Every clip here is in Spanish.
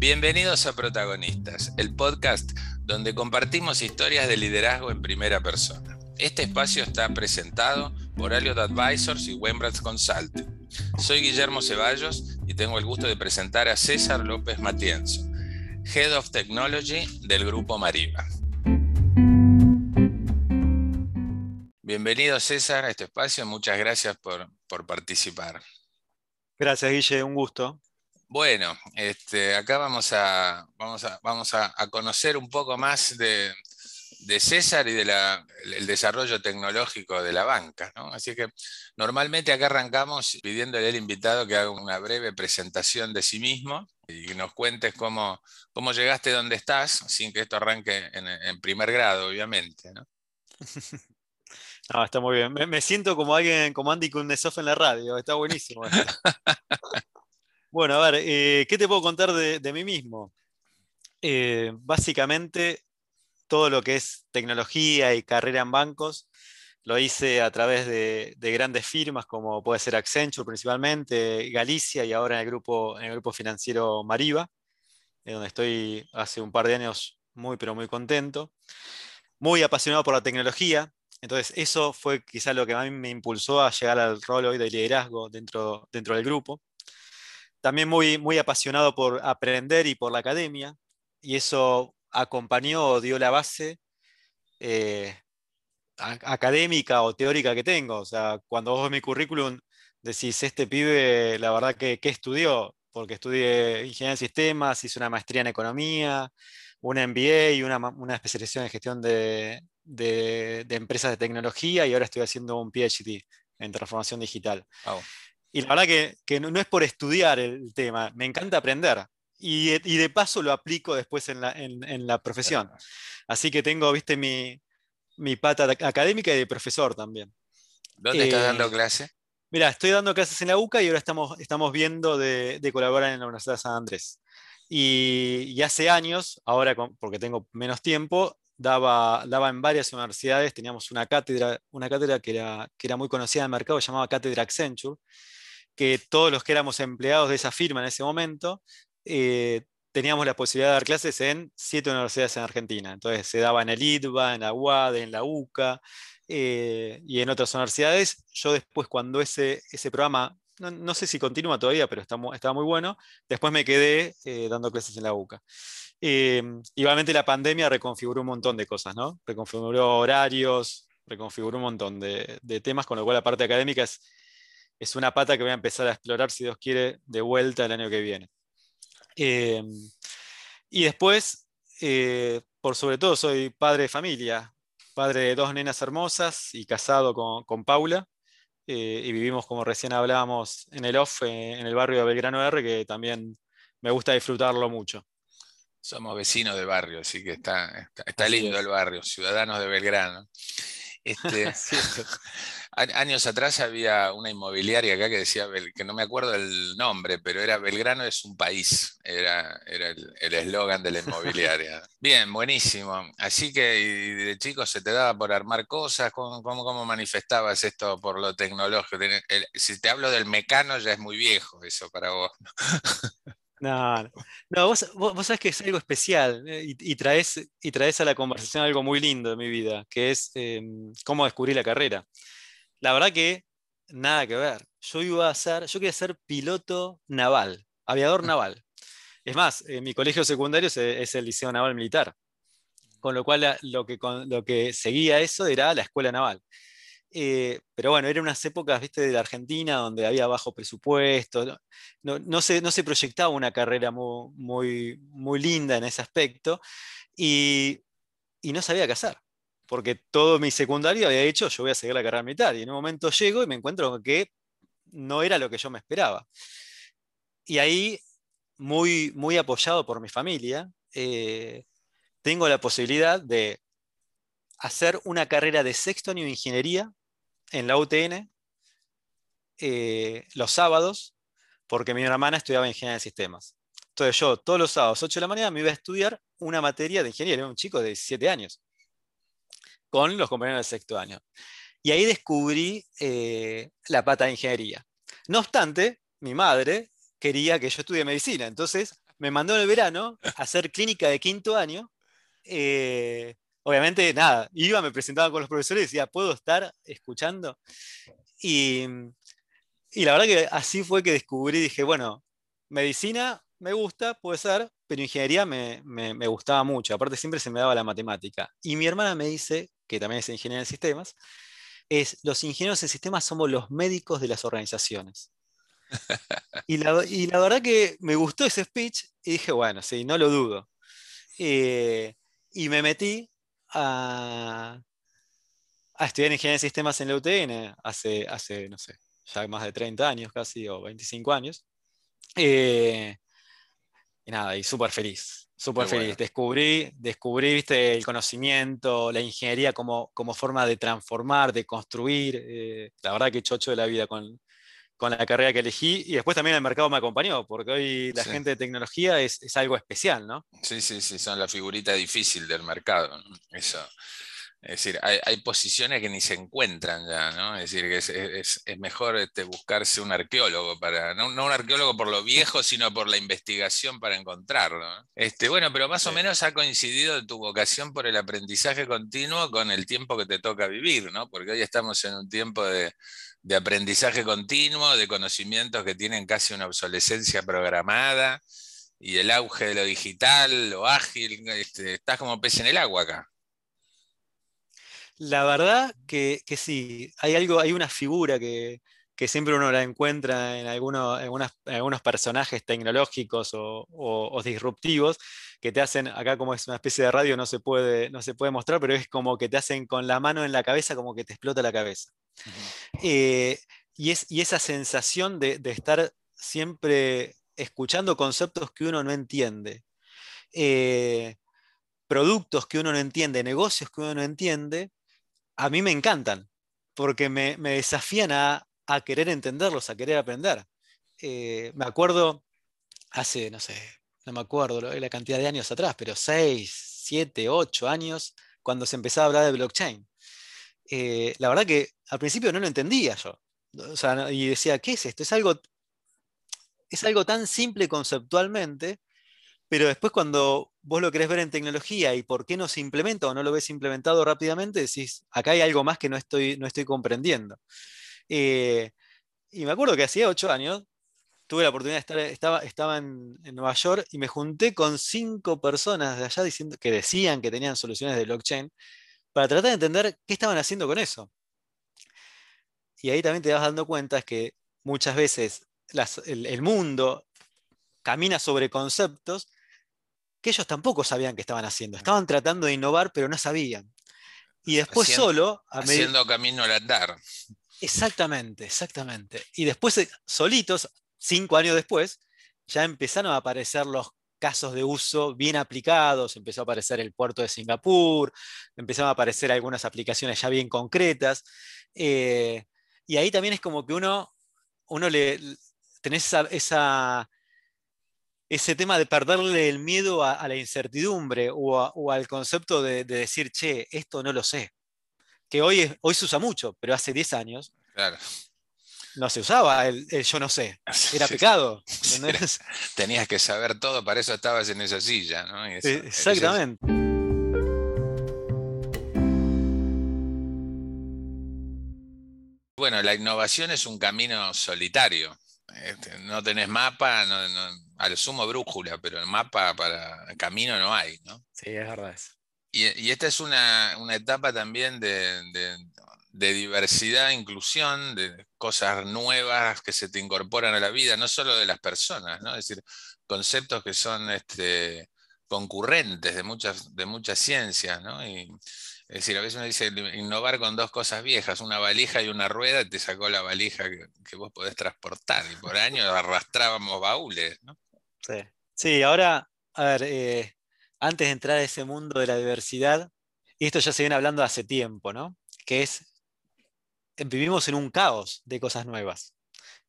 Bienvenidos a Protagonistas, el podcast donde compartimos historias de liderazgo en primera persona. Este espacio está presentado por Aliot Advisors y Wembrandt Consulting. Soy Guillermo Ceballos y tengo el gusto de presentar a César López Matienzo, Head of Technology del Grupo Mariva. Bienvenido César a este espacio, muchas gracias por, participar. Gracias Guille, un gusto. Bueno, este, acá vamos, a, vamos, a, vamos a, conocer un poco más de, César y del desarrollo tecnológico de la banca. Así que normalmente acá arrancamos pidiéndole al invitado que haga una breve presentación de sí mismo y nos cuentes cómo, cómo llegaste donde estás, sin que esto arranque en, primer grado, obviamente. ¿no? Ah, está muy bien. Me, siento como alguien, como Andy Kuznetsov en la radio. Está buenísimo. bueno, a ver, eh, ¿qué te puedo contar de, mí mismo? Eh, básicamente, todo lo que es tecnología y carrera en bancos lo hice a través de, grandes firmas como puede ser Accenture principalmente, Galicia y ahora en el grupo, en el grupo financiero Mariva, donde estoy hace un par de años muy, pero muy contento. Muy apasionado por la tecnología, entonces, eso fue quizá lo que a mí me impulsó a llegar al rol hoy de liderazgo dentro, dentro del grupo. También muy, muy apasionado por aprender y por la academia, y eso acompañó o dio la base eh, académica o teórica que tengo. O sea, cuando vos ves mi currículum, decís, este pibe, la verdad que, estudió, porque estudié ingeniería en sistemas, hice una maestría en economía, una MBA y una, una especialización en gestión de, de, empresas de tecnología y ahora estoy haciendo un PhD en transformación digital. Y la verdad que, no, es por estudiar el tema, me encanta aprender. Y, de paso lo aplico después en la, profesión. Así que tengo, viste, mi, pata académica y de profesor también. ¿Dónde estás dando eh, clase? Mira, estoy dando clases en la UCA y ahora estamos, estamos viendo de, colaborar en la Universidad de San Andrés. Y, hace años, ahora porque tengo menos tiempo, daba, daba en varias universidades, teníamos una cátedra, una cátedra que, era, que era muy conocida en el mercado, llamaba Cátedra Accenture, que todos los que éramos empleados de esa firma en ese momento, eh, teníamos la posibilidad de dar clases en siete universidades en Argentina. Entonces se daba en el IDVA, en la UAD, en la UCA eh, y en otras universidades. Yo después cuando ese, ese programa, no, sé si continúa todavía, pero estaba está muy bueno, después me quedé eh, dando clases en la UCA. Eh, igualmente la pandemia reconfiguró un montón de cosas, ¿no? Reconfiguró horarios, reconfiguró un montón de, temas, con lo cual la parte académica es, es, una pata que voy a empezar a explorar, si Dios quiere, de vuelta el año que viene. Eh, y después, eh, por sobre todo, soy padre de familia, padre de dos nenas hermosas y casado con, con Paula. y vivimos, como recién hablábamos, en el off, en el barrio de Belgrano R, que también me gusta disfrutarlo mucho. Somos vecinos del barrio, así que está, está, lindo el barrio, ciudadanos de Belgrano. Este, años atrás había una inmobiliaria acá que decía, que no me acuerdo el nombre, pero era Belgrano es un país, era, era el eslogan de la inmobiliaria. Bien, buenísimo. Así que de chico se te daba por armar cosas, ¿cómo, cómo, manifestabas esto por lo tecnológico? si te hablo del mecano ya es muy viejo eso para vos. No, no, vos, vos, sabés que es algo especial eh, y, traes, y traes a la conversación algo muy lindo de mi vida, que es em, cómo descubrí la carrera. La verdad que nada que ver. Yo iba a ser, yo quería ser piloto naval, aviador naval. Es más, en mi colegio secundario es, el Liceo Naval Militar, con lo cual lo que, lo que seguía eso era la escuela naval. Eh, pero bueno, eran unas épocas, viste, de la Argentina donde había bajo presupuesto, no, no, se, no se, proyectaba una carrera muy, muy, linda en ese aspecto y, y, no sabía qué hacer, porque todo mi secundario había dicho, yo voy a seguir la carrera militar, y en un momento llego y me encuentro que no era lo que yo me esperaba. Y ahí, muy, muy apoyado por mi familia, eh, tengo la posibilidad de hacer una carrera de sexto año de ingeniería en la UTN eh, los sábados, porque mi hermana estudiaba ingeniería de sistemas. Entonces yo todos los sábados, 8 de la mañana, me iba a estudiar una materia de ingeniería, era un chico de 17 años, con los compañeros del sexto año. Y ahí descubrí eh, la pata de ingeniería. No obstante, mi madre quería que yo estudie medicina, entonces me mandó en el verano a hacer clínica de quinto año. Eh, obviamente, nada, iba, me presentaba con los profesores y decía, ¿puedo estar escuchando? Y, la verdad que así fue que descubrí, dije, bueno, medicina me gusta, puede ser, pero ingeniería me, me, gustaba mucho. Aparte siempre se me daba la matemática. Y mi hermana me dice, que también es ingeniera en sistemas, es, los ingenieros en sistemas somos los médicos de las organizaciones. y, la, verdad que me gustó ese speech y dije, bueno, sí, no lo dudo. Eh, y me metí a, a estudiar ingeniería de sistemas en la UTN hace, hace, no sé, ya más de 30 años casi, o 25 años. Eh, y nada, y súper feliz, súper feliz. Descubrí, descubrí ¿viste, el conocimiento, la ingeniería como, como forma de transformar, de construir. Eh, la verdad que chocho de la vida con, con la carrera que elegí y después también el mercado me acompañó, porque hoy la gente de tecnología es, algo especial, ¿no? Sí, sí, sí, son la figurita difícil del mercado. Eso. Es decir, hay, posiciones que ni se encuentran ya, ¿no? Es decir, que es, mejor este, buscarse un arqueólogo para, no, un arqueólogo por lo viejo, sino por la investigación para encontrarlo. Este, bueno, pero más o menos ha coincidido tu vocación por el aprendizaje continuo con el tiempo que te toca vivir, ¿no? Porque hoy estamos en un tiempo de, de aprendizaje continuo, de conocimientos que tienen casi una obsolescencia programada y el auge de lo digital, lo ágil, este, estás como pez en el agua acá. La verdad que, sí, hay algo, hay una figura que, siempre uno la encuentra en, algunos, algunos personajes tecnológicos o, disruptivos que te hacen, acá como es una especie de radio no se, puede, no se puede mostrar, pero es como que te hacen con la mano en la cabeza como que te explota la cabeza. Eh, y, es, esa sensación de, estar siempre escuchando conceptos que uno no entiende, eh, productos que uno no entiende, negocios que uno no entiende, a mí me encantan, porque me, desafían a, querer entenderlos, a querer aprender. Eh, me acuerdo hace, no sé, no me acuerdo la cantidad de años atrás, pero 6, 7, 8 años, cuando se empezaba a hablar de blockchain. Eh, la verdad que al principio no lo entendía yo. y decía, ¿qué es esto? Es algo, es algo tan simple conceptualmente, pero después cuando vos lo querés ver en tecnología y por qué no se implementa o no lo ves implementado rápidamente, decís, acá hay algo más que no estoy, no estoy comprendiendo. Eh, y me acuerdo que hacía ocho años tuve la oportunidad de estar, estaba, estaba en, Nueva York y me junté con cinco personas de allá diciendo, que decían que tenían soluciones de blockchain para tratar de entender qué estaban haciendo con eso. Y ahí también te vas dando cuenta que muchas veces el, mundo camina sobre conceptos que ellos tampoco sabían que estaban haciendo. Estaban tratando de innovar, pero no sabían. Y después solo... haciendo camino al andar. Exactamente, exactamente. Y después, eh, solitos, cinco años después, ya empezaron a aparecer los casos de uso bien aplicados, empezó a aparecer el puerto de Singapur, empezaron a aparecer algunas aplicaciones ya bien concretas. Eh, y ahí también es como que uno, uno le tenés esa, ese tema de perderle el miedo a, la incertidumbre o, al concepto de, decir, che, esto no lo sé. Que hoy, hoy se usa mucho, pero hace 10 años claro no se usaba el, yo no sé, era pecado. tenías que saber todo, para eso estabas en esa silla, ¿no? Exactamente. Bueno, la innovación es un camino solitario. Este, no tenés mapa, no, al sumo brújula, pero el mapa para camino no hay, ¿no? Sí, es verdad. Y, esta es una, etapa también de, de diversidad, inclusión, de cosas nuevas que se te incorporan a la vida, no solo de las personas, ¿no? es decir, conceptos que son este, concurrentes de muchas, de muchas ciencias. ¿no? Y, es decir, a veces uno dice innovar con dos cosas viejas, una valija y una rueda, te sacó la valija que, vos podés transportar, y por años arrastrábamos baúles. ¿no? Sí. sí, ahora, a ver, eh, antes de entrar a ese mundo de la diversidad, y esto ya se viene hablando hace tiempo, ¿no? Que es vivimos en un caos de cosas nuevas,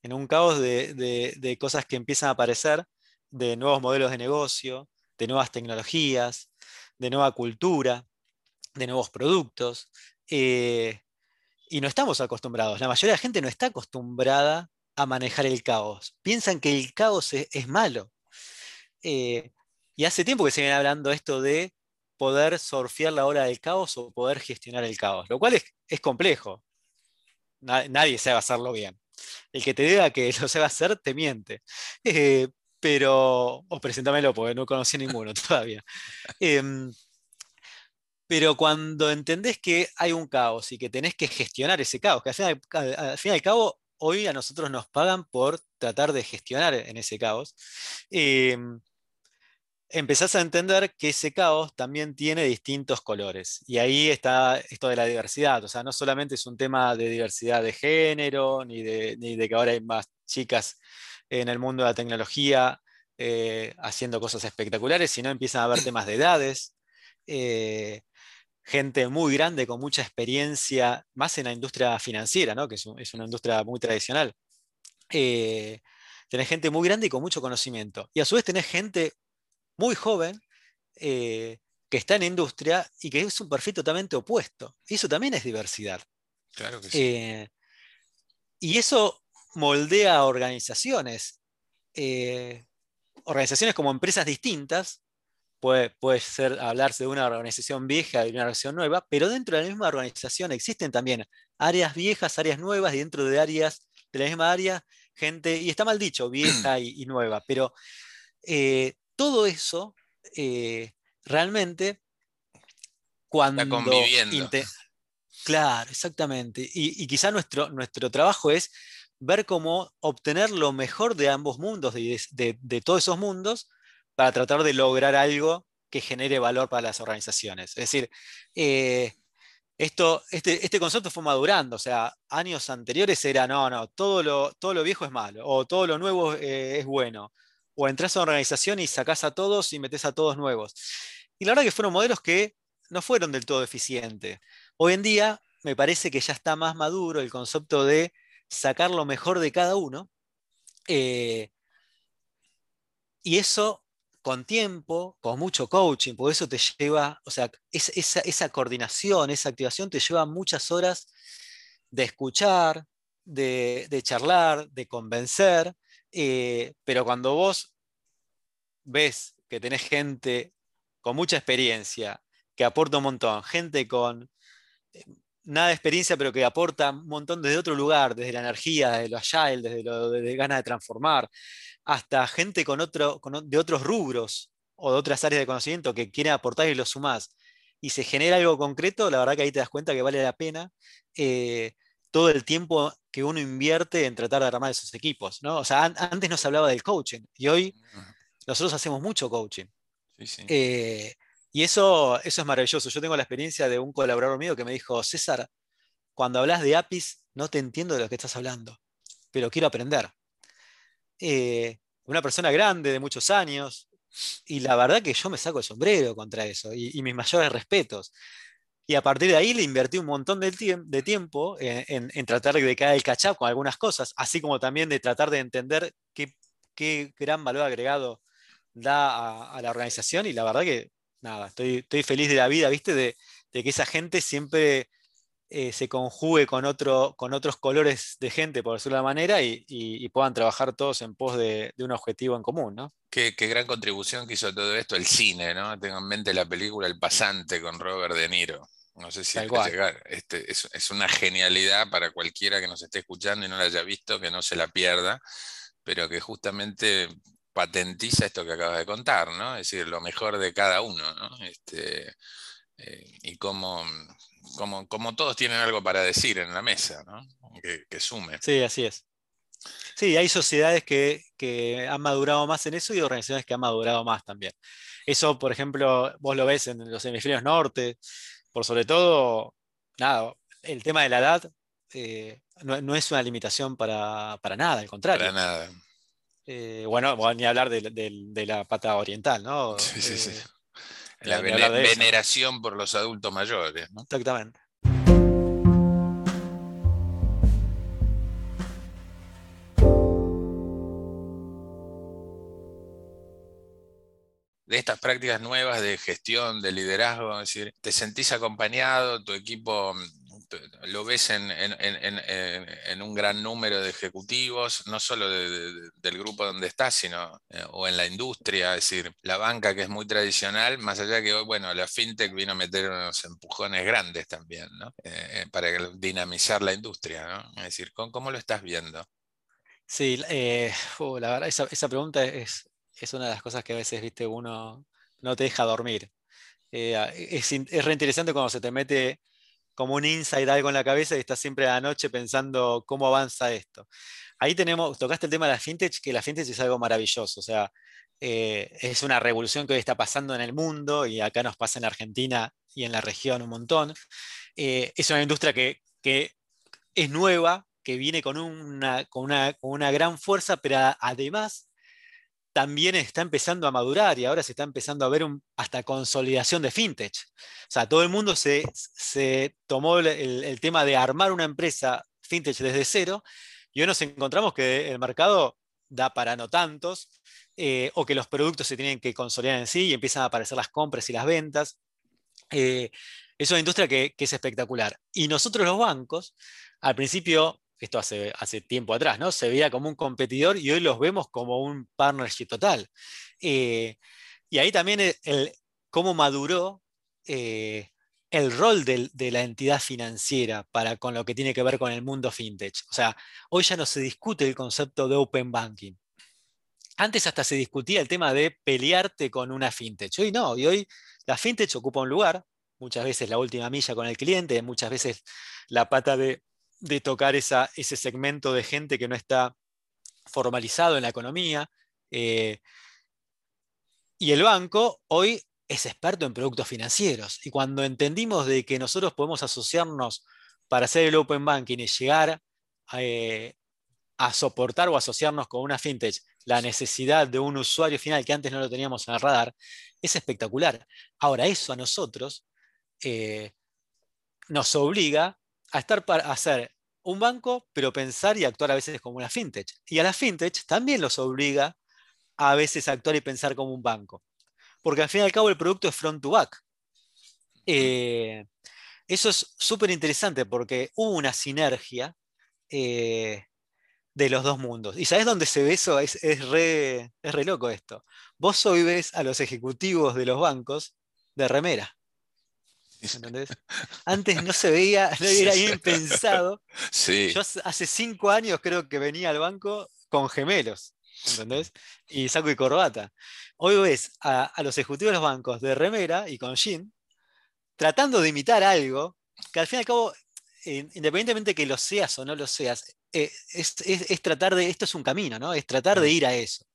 en un caos de, cosas que empiezan a aparecer, de nuevos modelos de negocio, de nuevas tecnologías, de nueva cultura, de nuevos productos. Eh, y no estamos acostumbrados. La mayoría de la gente no está acostumbrada a manejar el caos. Piensan que el caos es, malo. y hace tiempo que se viene hablando esto de poder surfear la ola del caos o poder gestionar el caos, lo cual es, complejo. nadie sabe hacerlo bien. El que te diga que lo sabe hacer, te miente. pero, o preséntamelo, porque no conocí ninguno todavía. Em, pero cuando entendés que hay un caos y que tenés que gestionar ese caos, que al fin, y al cabo hoy a nosotros nos pagan por tratar de gestionar en ese caos, em, empezás a entender que ese caos también tiene distintos colores. Y ahí está esto de la diversidad. O sea, no solamente es un tema de diversidad de género, ni de, que ahora hay más chicas en el mundo de la tecnología eh, haciendo cosas espectaculares, sino empiezan a haber temas de edades. Eh, gente muy grande con mucha experiencia, más en la industria financiera, ¿no? que es, una industria muy tradicional. Eh, tenés gente muy grande y con mucho conocimiento. Y a su vez tenés gente muy joven eh, que está en industria y que es un perfil totalmente opuesto. Y eso también es diversidad. Claro que sí. Eh, y eso moldea organizaciones. organizaciones como empresas distintas, Puede, ser hablarse de una organización vieja y una organización nueva, pero dentro de la misma organización existen también áreas viejas, áreas nuevas, y dentro de áreas de la misma área, gente, y está mal dicho, vieja y, nueva, pero eh, todo eso eh, realmente cuando... Está conviviendo. Claro, exactamente. Y, quizá nuestro, nuestro trabajo es ver cómo obtener lo mejor de ambos mundos, de todos esos mundos, para tratar de lograr algo que genere valor para las organizaciones. Es decir, eh, esto, este, este, concepto fue madurando, o sea, años anteriores era, no, no, todo lo, todo lo viejo es malo, o todo lo nuevo eh, es bueno, o entras a una organización y sacás a todos y metes a todos nuevos. Y la verdad que fueron modelos que no fueron del todo eficientes. Hoy en día me parece que ya está más maduro el concepto de sacar lo mejor de cada uno. Eh, y eso con tiempo, con mucho coaching, por eso te lleva, o sea, esa, coordinación, esa activación te lleva muchas horas de escuchar, de, charlar, de convencer, eh, pero cuando vos ves que tenés gente con mucha experiencia, que aporta un montón, gente con eh, nada de experiencia, pero que aporta un montón desde otro lugar, desde la energía, desde lo agile, desde lo de ganas de transformar, hasta gente con otro, de otros rubros o de otras áreas de conocimiento que quieren aportar y lo sumás, y se genera algo concreto, la verdad que ahí te das cuenta que vale la pena eh, todo el tiempo que uno invierte en tratar de armar esos equipos. ¿no? O sea, antes no se hablaba del coaching y hoy nosotros hacemos mucho coaching. Eh, y eso, eso es maravilloso. Yo tengo la experiencia de un colaborador mío que me dijo, César, cuando hablas de APIs no te entiendo de lo que estás hablando, pero quiero aprender. Eh, una persona grande de muchos años, y la verdad que yo me saco el sombrero contra eso, y, mis mayores respetos. Y a partir de ahí le invertí un montón de, tiempo en, tratar de caer el catch con algunas cosas, así como también de tratar de entender qué, gran valor agregado da a, la organización. Y la verdad que, nada, estoy, feliz de la vida, ¿viste? de que esa gente siempre eh, se conjugue con, otro, con otros colores de gente, por decirlo de manera, y, puedan trabajar todos en pos de, un objetivo en común, ¿no? Qué, gran contribución que hizo todo esto el cine, ¿no? Tengo en mente la película El Pasante con Robert De Niro. No sé si llegar. Este, es, es, una genialidad para cualquiera que nos esté escuchando y no la haya visto, que no se la pierda, pero que justamente patentiza esto que acabas de contar, ¿no? Es decir, lo mejor de cada uno, ¿no? Este, eh, y cómo, como, como todos tienen algo para decir en la mesa, ¿no? que, sume. Sí, así es. Sí, hay sociedades que, han madurado más en eso y organizaciones que han madurado más también. Eso, por ejemplo, vos lo ves en los hemisferios norte, por sobre todo, nada, el tema de la edad eh, no, es una limitación para, nada, al contrario. Para nada. Eh, bueno, ni hablar de, la pata oriental, ¿no? Sí, sí, sí. Eh, la veneración por los adultos mayores. Exactamente. de estas prácticas nuevas de gestión, de liderazgo, es decir, te sentís acompañado, tu equipo lo ves en, un gran número de ejecutivos, no solo del grupo donde estás, sino eh, o en la industria, es decir, la banca que es muy tradicional, más allá que bueno, la fintech vino a meter unos empujones grandes también, ¿no? Eh, para dinamizar la industria, ¿no? Es decir, ¿cómo, lo estás viendo? Sí, la verdad, esa, pregunta es, es una de las cosas que a veces, viste, uno no te deja dormir. es, es reinteresante cuando se te mete como un insight algo en la cabeza y estás siempre a la noche pensando cómo avanza esto. Ahí tenemos, tocaste el tema de la fintech, que la fintech es algo maravilloso, o sea, eh, es una revolución que hoy está pasando en el mundo y acá nos pasa en Argentina y en la región un montón. Eh, es una industria que, es nueva, que viene con una, con una, con una gran fuerza, pero además también está empezando a madurar y ahora se está empezando a ver hasta consolidación de fintech. O sea, todo el mundo se, tomó el, tema de armar una empresa fintech desde cero y hoy nos encontramos que el mercado da para no tantos eh, o que los productos se tienen que consolidar en sí y empiezan a aparecer las compras y las ventas. Eh, es una industria que es espectacular. Y nosotros los bancos, al principio esto hace, hace tiempo atrás, ¿no? Se veía como un competidor y hoy los vemos como un partnership total. Eh, y ahí también el, cómo maduró eh, el rol de, la entidad financiera para con lo que tiene que ver con el mundo fintech. O sea, hoy ya no se discute el concepto de open banking. Antes hasta se discutía el tema de pelearte con una fintech. Hoy no, y hoy la fintech ocupa un lugar, muchas veces la última milla con el cliente, muchas veces la pata de, de tocar ese segmento de gente que no está formalizado en la economía. Eh, y el banco hoy es experto en productos financieros. Y cuando entendimos de que nosotros podemos asociarnos para hacer el open banking y llegar eh, a soportar o asociarnos con una fintech la necesidad de un usuario final que antes no lo teníamos en el radar, es espectacular. Ahora, eso a nosotros eh, nos obliga a estar para hacer un banco, pero pensar y actuar a veces como una fintech. Y a la fintech también los obliga a veces a actuar y pensar como un banco. Porque al fin y al cabo el producto es front to back. Eh, eso es súper interesante porque hubo una sinergia eh, de los dos mundos. ¿Y sabes dónde se ve eso? Es, re, es re loco esto. Vos hoy ves a los ejecutivos de los bancos de remera. Antes no se veía, no era bien pensado. Yo hace cinco años creo que venía al banco con gemelos, ¿entendés? Y saco y corbata. Hoy ves a, los ejecutivos de los bancos de remera y con jean, tratando de imitar algo, que al fin y al cabo, independientemente que lo seas o no lo seas, eh, es, tratar de, esto es un camino, ¿no? Es tratar de ir a eso.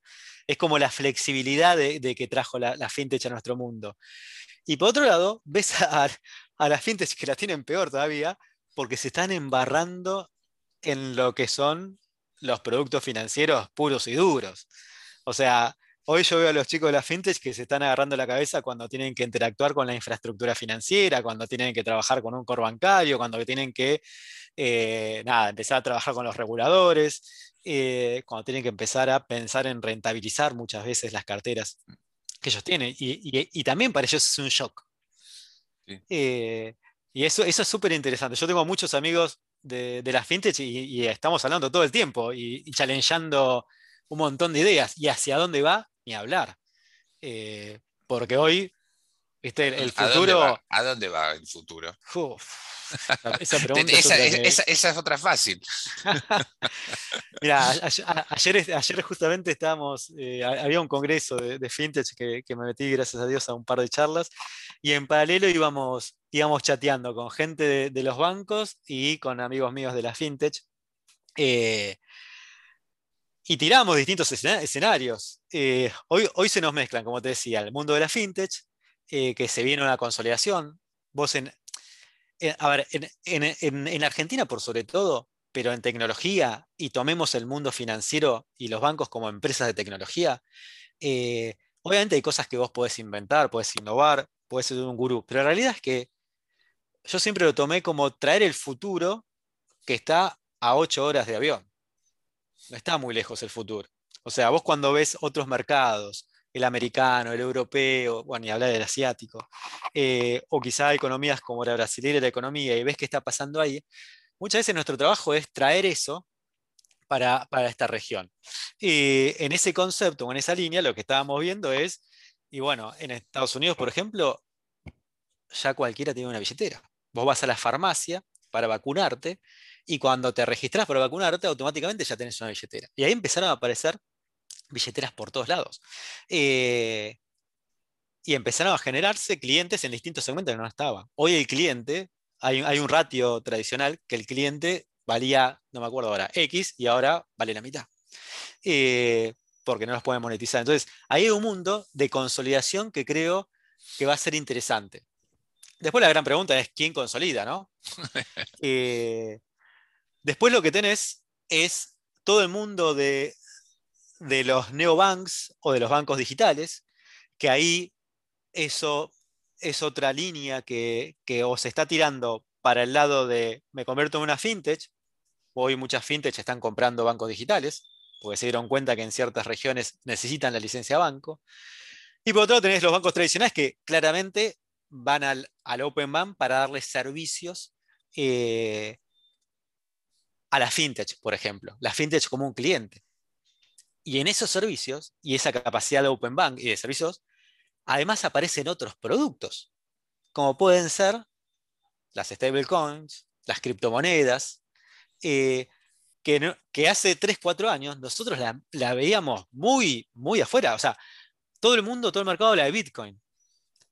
Es como la flexibilidad de, que trajo la, la fintech a nuestro mundo. Y por otro lado, ves a, las fintechs que las tienen peor todavía, porque se están embarrando en lo que son los productos financieros puros y duros. O sea, hoy yo veo a los chicos de las fintechs que se están agarrando la cabeza cuando tienen que interactuar con la infraestructura financiera, cuando tienen que trabajar con un core bancario, cuando tienen que eh, nada, empezar a trabajar con los reguladores, eh, cuando tienen que empezar a pensar en rentabilizar muchas veces las carteras que ellos tienen. Y, también para ellos es un shock. Eh, y eso, eso es súper interesante. Yo tengo muchos amigos de, de las fintech y, estamos hablando todo el tiempo y, y challengeando un montón de ideas. Y hacia dónde va, ni hablar. Eh, porque hoy, ¿viste? el, futuro. ¿A dónde va, el futuro? Esa, es otra fácil. Mira, ayer, ayer, justamente estábamos, eh, había un congreso de, fintech que, me metí, gracias a Dios, a un par de charlas, y en paralelo íbamos, íbamos chateando con gente de, los bancos y con amigos míos de la fintech. Eh, y tiramos distintos escenarios. Eh, hoy, hoy se nos mezclan, como te decía, el mundo de la fintech, que se viene una consolidación. Vos en, eh, a ver, en, Argentina por sobre todo, pero en tecnología, y tomemos el mundo financiero y los bancos como empresas de tecnología, eh, obviamente hay cosas que vos podés inventar, podés innovar, podés ser un gurú, pero la realidad es que yo siempre lo tomé como traer el futuro que está a ocho horas de avión. No está muy lejos el futuro. O sea, vos cuando ves otros mercados, el americano, el europeo, bueno, ni hablar del asiático, eh, o quizá economías como la brasileña la economía, y ves qué está pasando ahí, muchas veces nuestro trabajo es traer eso para, esta región. Y en ese concepto en esa línea lo que estábamos viendo es, y bueno, en Estados Unidos, por ejemplo, ya cualquiera tiene una billetera. Vos vas a la farmacia para vacunarte y cuando te registras para vacunarte, automáticamente ya tenés una billetera. Y ahí empezaron a aparecer billeteras por todos lados. Eh, y empezaron a generarse clientes en distintos segmentos que no estaba. Hoy el cliente, hay, hay, un ratio tradicional que el cliente valía, no me acuerdo ahora, X y ahora vale la mitad. Eh, porque no los pueden monetizar. Entonces, ahí hay un mundo de consolidación que creo que va a ser interesante. Después la gran pregunta es quién consolida, ¿no? Eh, después lo que tenés es todo el mundo de, de los neobanks o de los bancos digitales, que ahí eso es otra línea que, que os está tirando para el lado de me convierto en una fintech. Hoy muchas fintech están comprando bancos digitales, porque se dieron cuenta que en ciertas regiones necesitan la licencia banco. Y por otro lado tenés los bancos tradicionales que claramente van al, Open Bank para darle servicios eh, a la fintech, por ejemplo. La fintech como un cliente. Y en esos servicios y esa capacidad de Open Bank y de servicios, además aparecen otros productos, como pueden ser las stablecoins, las criptomonedas, eh, que, que, hace 3, 4 años nosotros la, la, veíamos muy, muy afuera. O sea, todo el mundo, todo el mercado la de Bitcoin.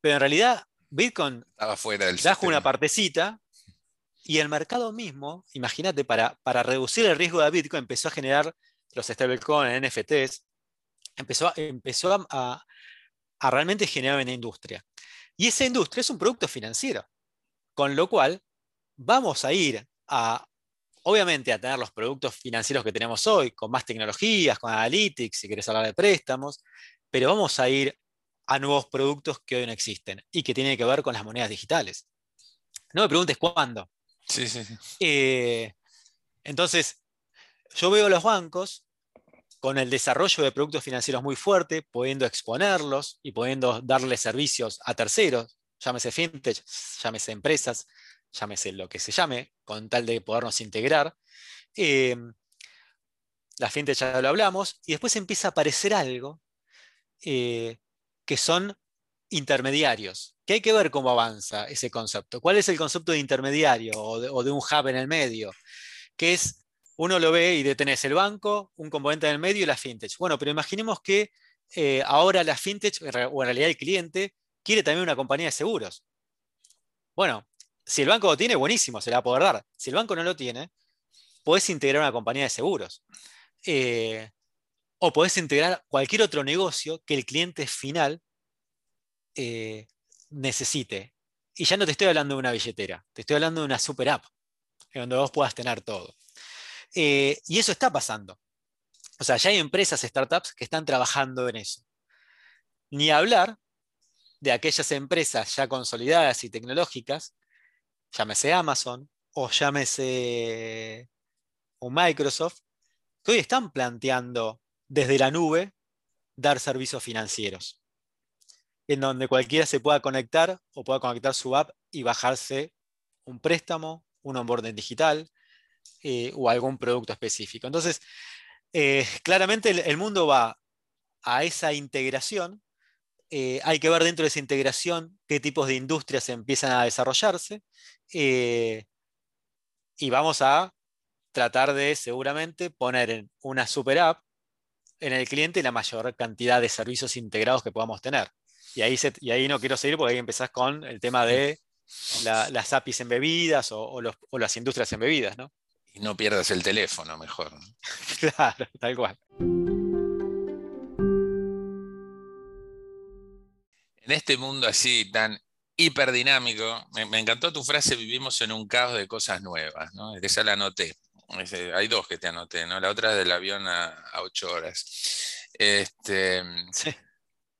Pero en realidad Bitcoin Estaba fuera del trajo una partecita y el mercado mismo, imagínate, para, para reducir el riesgo de Bitcoin empezó a generar los stablecoins, NFTs, empezó, empezó a, realmente generar una industria. Y esa industria es un producto financiero, con lo cual vamos a ir a, obviamente, a tener los productos financieros que tenemos hoy, con más tecnologías, con analytics, si quieres hablar de préstamos, pero vamos a ir a nuevos productos que hoy no existen y que tienen que ver con las monedas digitales. No me preguntes cuándo. Sí, sí, sí. Eh, entonces, yo veo los bancos con el desarrollo de productos financieros muy fuerte, pudiendo exponerlos y pudiendo darle servicios a terceros, llámese fintech, llámese empresas, llámese lo que se llame, con tal de podernos integrar. Eh, la fintech ya lo hablamos, y después empieza a aparecer algo eh, que son intermediarios, que hay que ver cómo avanza ese concepto. ¿Cuál es el concepto de intermediario o de, un hub en el medio? Que es, uno lo ve y detenés el banco, un componente en el medio y la fintech. Bueno, pero imaginemos que eh, ahora la fintech, o en realidad el cliente, quiere también una compañía de seguros. Bueno, si el banco lo tiene, buenísimo, se la va a poder dar. Si el banco no lo tiene, puedes integrar una compañía de seguros. Eh, o podés integrar cualquier otro negocio que el cliente final eh, necesite. Y ya no te estoy hablando de una billetera, te estoy hablando de una super app, donde vos puedas tener todo. Eh, y eso está pasando. O sea, ya hay empresas, startups que están trabajando en eso. Ni hablar de aquellas empresas ya consolidadas y tecnológicas, llámese Amazon o llámese un Microsoft, que hoy están planteando desde la nube dar servicios financieros, en donde cualquiera se pueda conectar o pueda conectar su app y bajarse un préstamo, un onboarding digital eh, o algún producto específico. Entonces, eh, claramente el, mundo va a esa integración. Eh, hay que ver dentro de esa integración qué tipos de industrias empiezan a desarrollarse y vamos a tratar de seguramente poner en una super app en el cliente la mayor cantidad de servicios integrados que podamos tener. Y ahí, y ahí no quiero seguir porque ahí empezás con el tema de las APIs en bebidas o, las industrias en bebidas, ¿no? Y no pierdas el teléfono, mejor. claro, tal cual. En este mundo así tan hiperdinámico, me, me, encantó tu frase, vivimos en un caos de cosas nuevas, ¿no? Esa la anoté hay dos que te anoté, ¿no? La otra es del avión a, ocho horas. Este,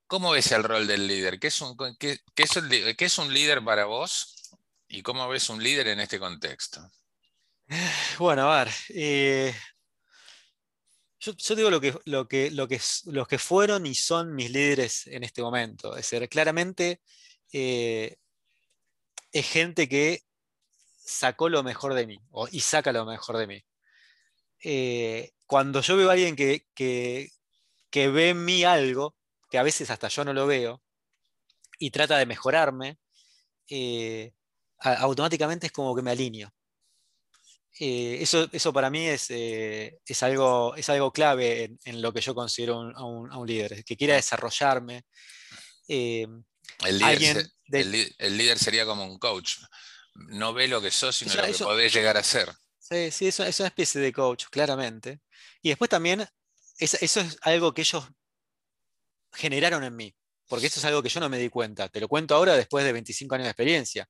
¿Cómo ves el rol del líder? ¿Qué es, un, qué, es un líder para vos? ¿Y cómo ves un líder en este contexto? Bueno, a ver. Eh, yo, digo lo que, lo que, lo que, los que fueron y son mis líderes en este momento. Es decir, claramente eh, es gente que sacó lo mejor de mí y saca lo mejor de mí. Eh, cuando yo veo a alguien que, que, ve en mí algo, que a veces hasta yo no lo veo, y trata de mejorarme, automáticamente es como que me alineo. Eh, eso, eso, para mí es, es, algo, es algo clave en, lo que yo considero a, un, líder, que quiera desarrollarme. el, líder, sería como un coach. No ve lo que sos, sino lo que podés llegar a ser. Sí, sí, eso, es una especie de coach, claramente. Y después también, eso es algo que ellos generaron en mí, porque eso es algo que yo no me di cuenta. Te lo cuento ahora después de 25 años de experiencia.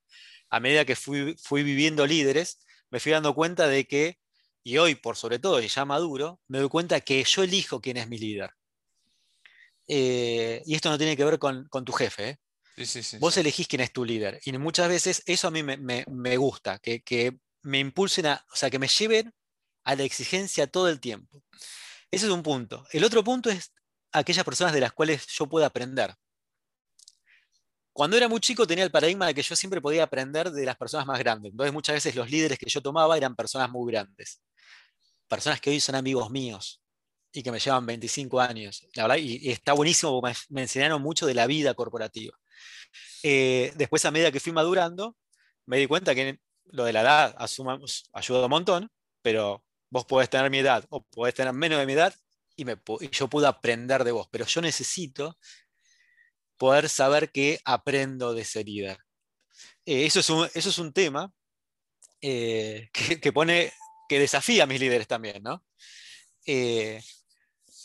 A medida que fui, fui viviendo líderes, me fui dando cuenta de que, y hoy por sobre todo, y ya maduro, me doy cuenta que yo elijo quién es mi líder. Eh, y esto no tiene que ver con, tu jefe. ¿eh? Vos elegís quién es tu líder. Y muchas veces eso a mí me, gusta, que, que, me impulsen a, o sea, que me lleven a la exigencia todo el tiempo. Ese es un punto. El otro punto es aquellas personas de las cuales yo puedo aprender. Cuando era muy chico tenía el paradigma de que yo siempre podía aprender de las personas más grandes. Entonces muchas veces los líderes que yo tomaba eran personas muy grandes. Personas que hoy son amigos míos y que me llevan 25 años. La verdad, y, está buenísimo porque me, enseñaron mucho de la vida corporativa. Eh, después, a medida que fui madurando, me di cuenta que lo de la edad asumamos, ayuda un montón, pero vos podés tener mi edad o podés tener menos de mi edad y, me, yo puedo aprender de vos, pero yo necesito poder saber que aprendo de ese líder. Eh, eso, es un, eso es un tema eh, que, pone, que desafía a mis líderes también, ¿no? Eh,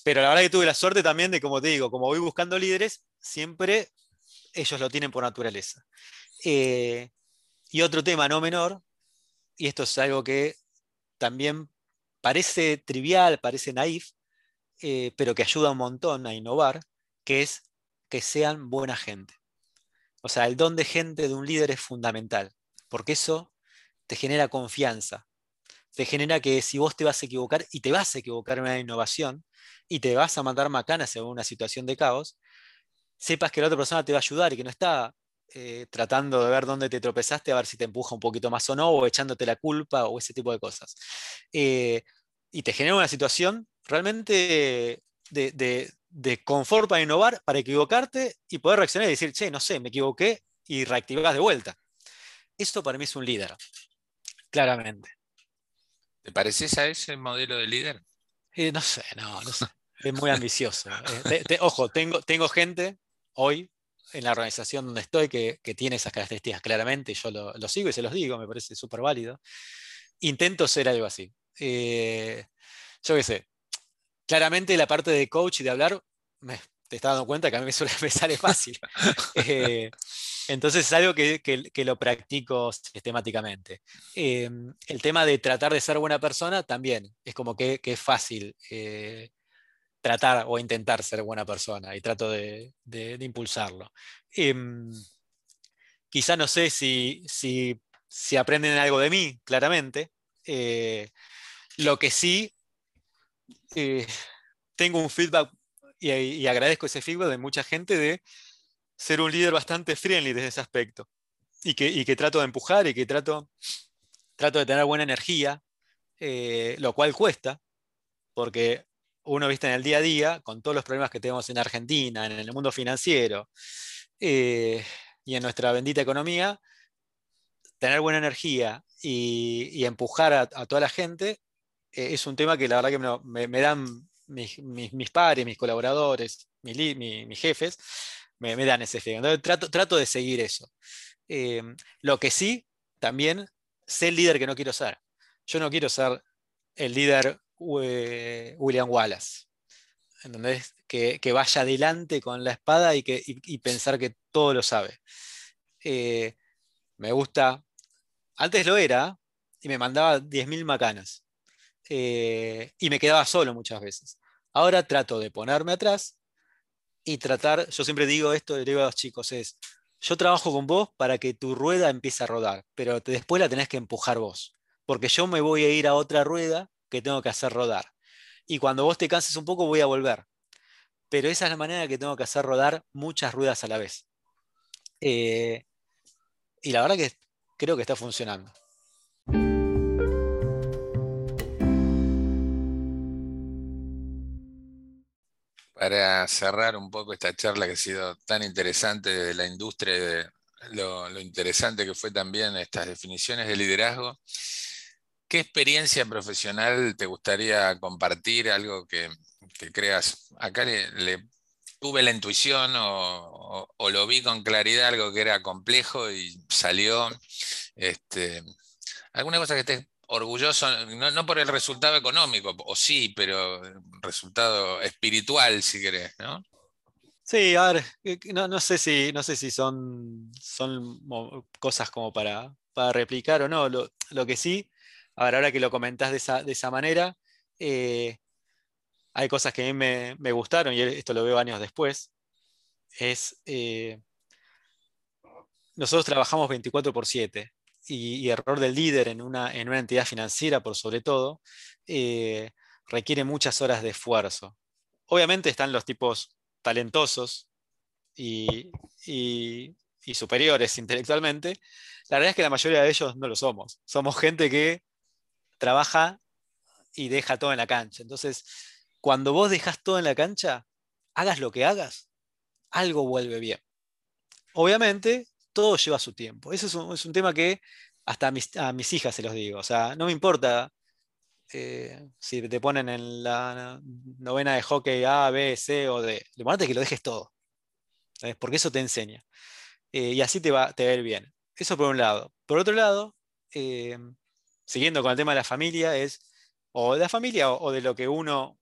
pero la verdad que tuve la suerte también de, como te digo, como voy buscando líderes, siempre ellos lo tienen por naturaleza. Y otro tema no menor, y esto es algo que también parece trivial, parece naif, pero que ayuda un montón a innovar, que es que sean buena gente. O sea, el don de gente de un líder es fundamental, porque eso te genera confianza, te genera que si vos te vas a equivocar y te vas a equivocar en una innovación y te vas a mandar macanas en una situación de caos, sepas que la otra persona te va a ayudar y que no está eh, tratando de ver dónde te tropezaste, a ver si te empuja un poquito más o no, o echándote la culpa o ese tipo de cosas. Eh, y te genera una situación realmente de, confort para innovar, para equivocarte y poder reaccionar y decir, che, no sé, me equivoqué y reactivas de vuelta. Eso para mí es un líder, claramente. ¿Te pareces a ese modelo de líder? Eh, no sé, no, no sé. Es muy ambicioso. ojo, tengo, tengo gente hoy en la organización donde estoy que, tiene esas características claramente, yo lo, sigo y se los digo, me parece súper válido. Intento ser algo así. Eh, yo qué sé, claramente la parte de coach y de hablar, me, te estás dando cuenta que a mí me, sale fácil. Eh, entonces es algo que, lo practico sistemáticamente. Eh, el tema de tratar de ser buena persona también es como que, es fácil tratar o intentar ser buena persona y trato de, impulsarlo. Em, quizá no sé si, si, aprenden algo de mí, claramente. Eh, lo que sí, eh, tengo un feedback y, agradezco ese feedback de mucha gente de ser un líder bastante friendly desde ese aspecto. Y que, que trato de empujar y que trato, trato de tener buena energía, eh, lo cual cuesta, porque uno viste en el día a día, con todos los problemas que tenemos en Argentina, en el mundo financiero eh, y en nuestra bendita economía, tener buena energía y, empujar a, toda la gente eh, es un tema que la verdad que me, dan mis, mis, pares, mis colaboradores, mis, jefes, me, dan ese efecto. Entonces trato, trato de seguir eso. Eh, lo que sí, también, sé el líder que no quiero ser. Yo no quiero ser el líder eh, William Wallace. Que, que, vaya adelante con la espada y, que, pensar que todo lo sabe. Me gusta. Antes lo era y me mandaba 10.000 macanas. Eh, y me quedaba solo muchas veces. Ahora trato de ponerme atrás y tratar, yo siempre digo esto, le digo a los chicos, es, yo trabajo con vos para que tu rueda empiece a rodar, pero después la tenés que empujar vos, porque yo me voy a ir a otra rueda que tengo que hacer rodar. y cuando vos te canses un poco voy a volver. Pero esa es la manera que tengo que hacer rodar muchas ruedas a la vez. Eh, y la verdad que creo que está funcionando. Para cerrar un poco esta charla que ha sido tan interesante de la industria, lo, interesante que fue también estas definiciones de liderazgo, ¿qué experiencia profesional te gustaría compartir? Algo que, creas, acá le, tuve la intuición o, lo vi con claridad, algo que era complejo y salió. Este, ¿Alguna cosa que estés orgulloso, no, por el resultado económico, o sí, pero resultado espiritual, si querés, ¿no? Sí, a ver, eh, no, sé, si, no sé si son, son cosas como para, replicar o no. Lo, que sí, a ver, ahora que lo comentás de esa, de esa manera, eh, hay cosas que a mí me, gustaron, y esto lo veo años después, es, eh, nosotros trabajamos 24 por 7 y, error del líder en una, en una, entidad financiera, por sobre todo, eh, requiere muchas horas de esfuerzo. Obviamente están los tipos talentosos y, superiores intelectualmente. La verdad es que la mayoría de ellos no lo somos. Somos gente que trabaja y deja todo en la cancha. Entonces, cuando vos dejas todo en la cancha, hagas lo que hagas, algo vuelve bien. Obviamente, todo lleva su tiempo. Eso es un, tema que hasta a mis, hijas se los digo. O sea, no me importa eh, si te ponen en la novena de hockey A, B, C o D. Lo importante es que lo dejes todo. Porque eso te enseña. Eh, y así te va, a ir bien. Eso por un lado. Por otro lado, eh, siguiendo con el tema de la familia, es o de la familia o, de lo que uno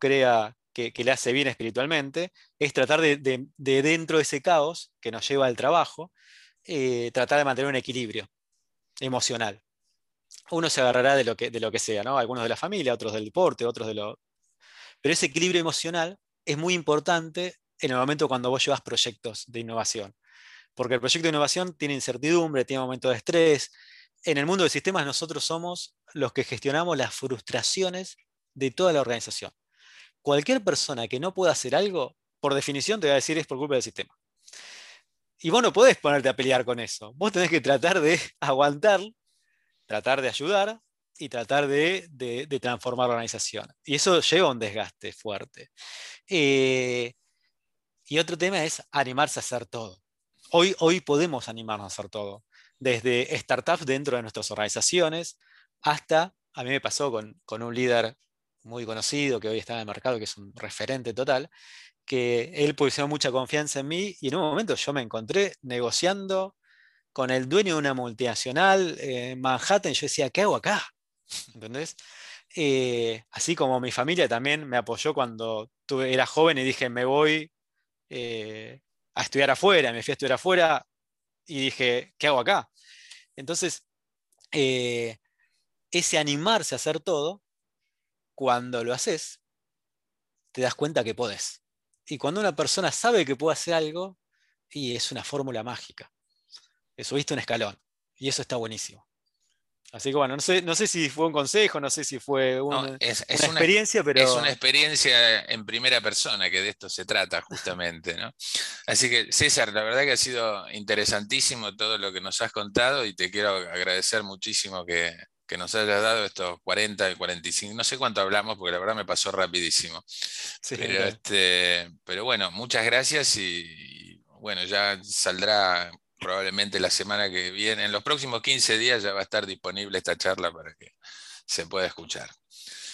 crea que, le hace bien espiritualmente, es tratar de, dentro de ese caos que nos lleva al trabajo, eh, tratar de mantener un equilibrio emocional. Uno se agarrará de lo que, de lo que sea, ¿no? Algunos de la familia, otros del deporte, otros de lo... Pero ese equilibrio emocional es muy importante en el momento cuando vos llevas proyectos de innovación. Porque el proyecto de innovación tiene incertidumbre, tiene momentos de estrés. En el mundo de sistemas nosotros somos los que gestionamos las frustraciones de toda la organización cualquier persona que no pueda hacer algo, por definición te va a decir es por culpa del sistema. Y vos no podés ponerte a pelear con eso. Vos tenés que tratar de aguantar, tratar de ayudar y tratar de, transformar la organización. Y eso lleva un desgaste fuerte. Eh, y otro tema es animarse a hacer todo. Hoy, hoy podemos animarnos a hacer todo. Desde startups dentro de nuestras organizaciones hasta, a mí me pasó con un líder muy conocido, que hoy está en el mercado, que es un referente total, que él puso mucha confianza en mí y en un momento yo me encontré negociando con el dueño de una multinacional en Manhattan yo decía, ¿qué hago acá? ¿Entendés? Eh, así como mi familia también me apoyó cuando tuve, era joven y dije, me voy eh, a estudiar afuera, me fui a estudiar afuera y dije, ¿qué hago acá? Entonces, eh, ese animarse a hacer todo cuando lo haces, te das cuenta que podés. Y cuando una persona sabe que puede hacer algo, y es una fórmula mágica. Subiste un escalón. Y eso está buenísimo. Así que bueno, no sé, no sé si fue un consejo, no sé si fue una, experiencia, pero... Es una experiencia en primera persona, que de esto se trata justamente, ¿no? Así que César, la verdad que ha sido interesantísimo todo lo que nos has contado y te quiero agradecer muchísimo que, que nos hayas dado estos 40, 45, no sé cuánto hablamos, porque la verdad me pasó rapidísimo. pero, este, pero bueno, muchas gracias y, bueno, ya saldrá probablemente la semana que viene, en los próximos 15 días ya va a estar disponible esta charla para que se pueda escuchar.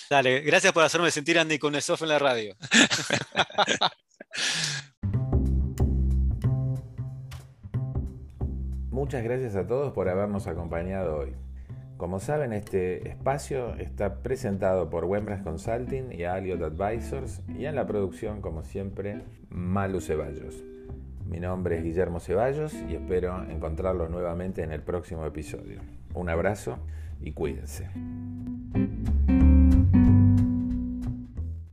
Dale, gracias por hacerme sentir Andy con Sof en la radio. Muchas gracias a todos por habernos acompañado hoy. Como saben, este espacio está presentado por Wembras Consulting y Aliot Advisors y en la producción, como siempre, Malu Ceballos. Mi nombre es Guillermo Ceballos y espero encontrarlos nuevamente en el próximo episodio. Un abrazo y cuídense.